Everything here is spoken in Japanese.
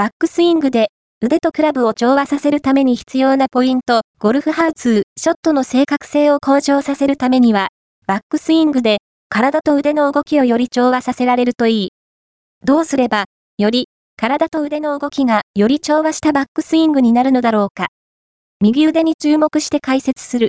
バックスイングで腕とクラブを調和させるために必要なポイント、ゴルフハウツー、ショットの正確性を向上させるためには、バックスイングで体と腕の動きをより調和させられるといい。どうすれば、より体と腕の動きがより調和したバックスイングになるのだろうか。右腕に注目して解説する。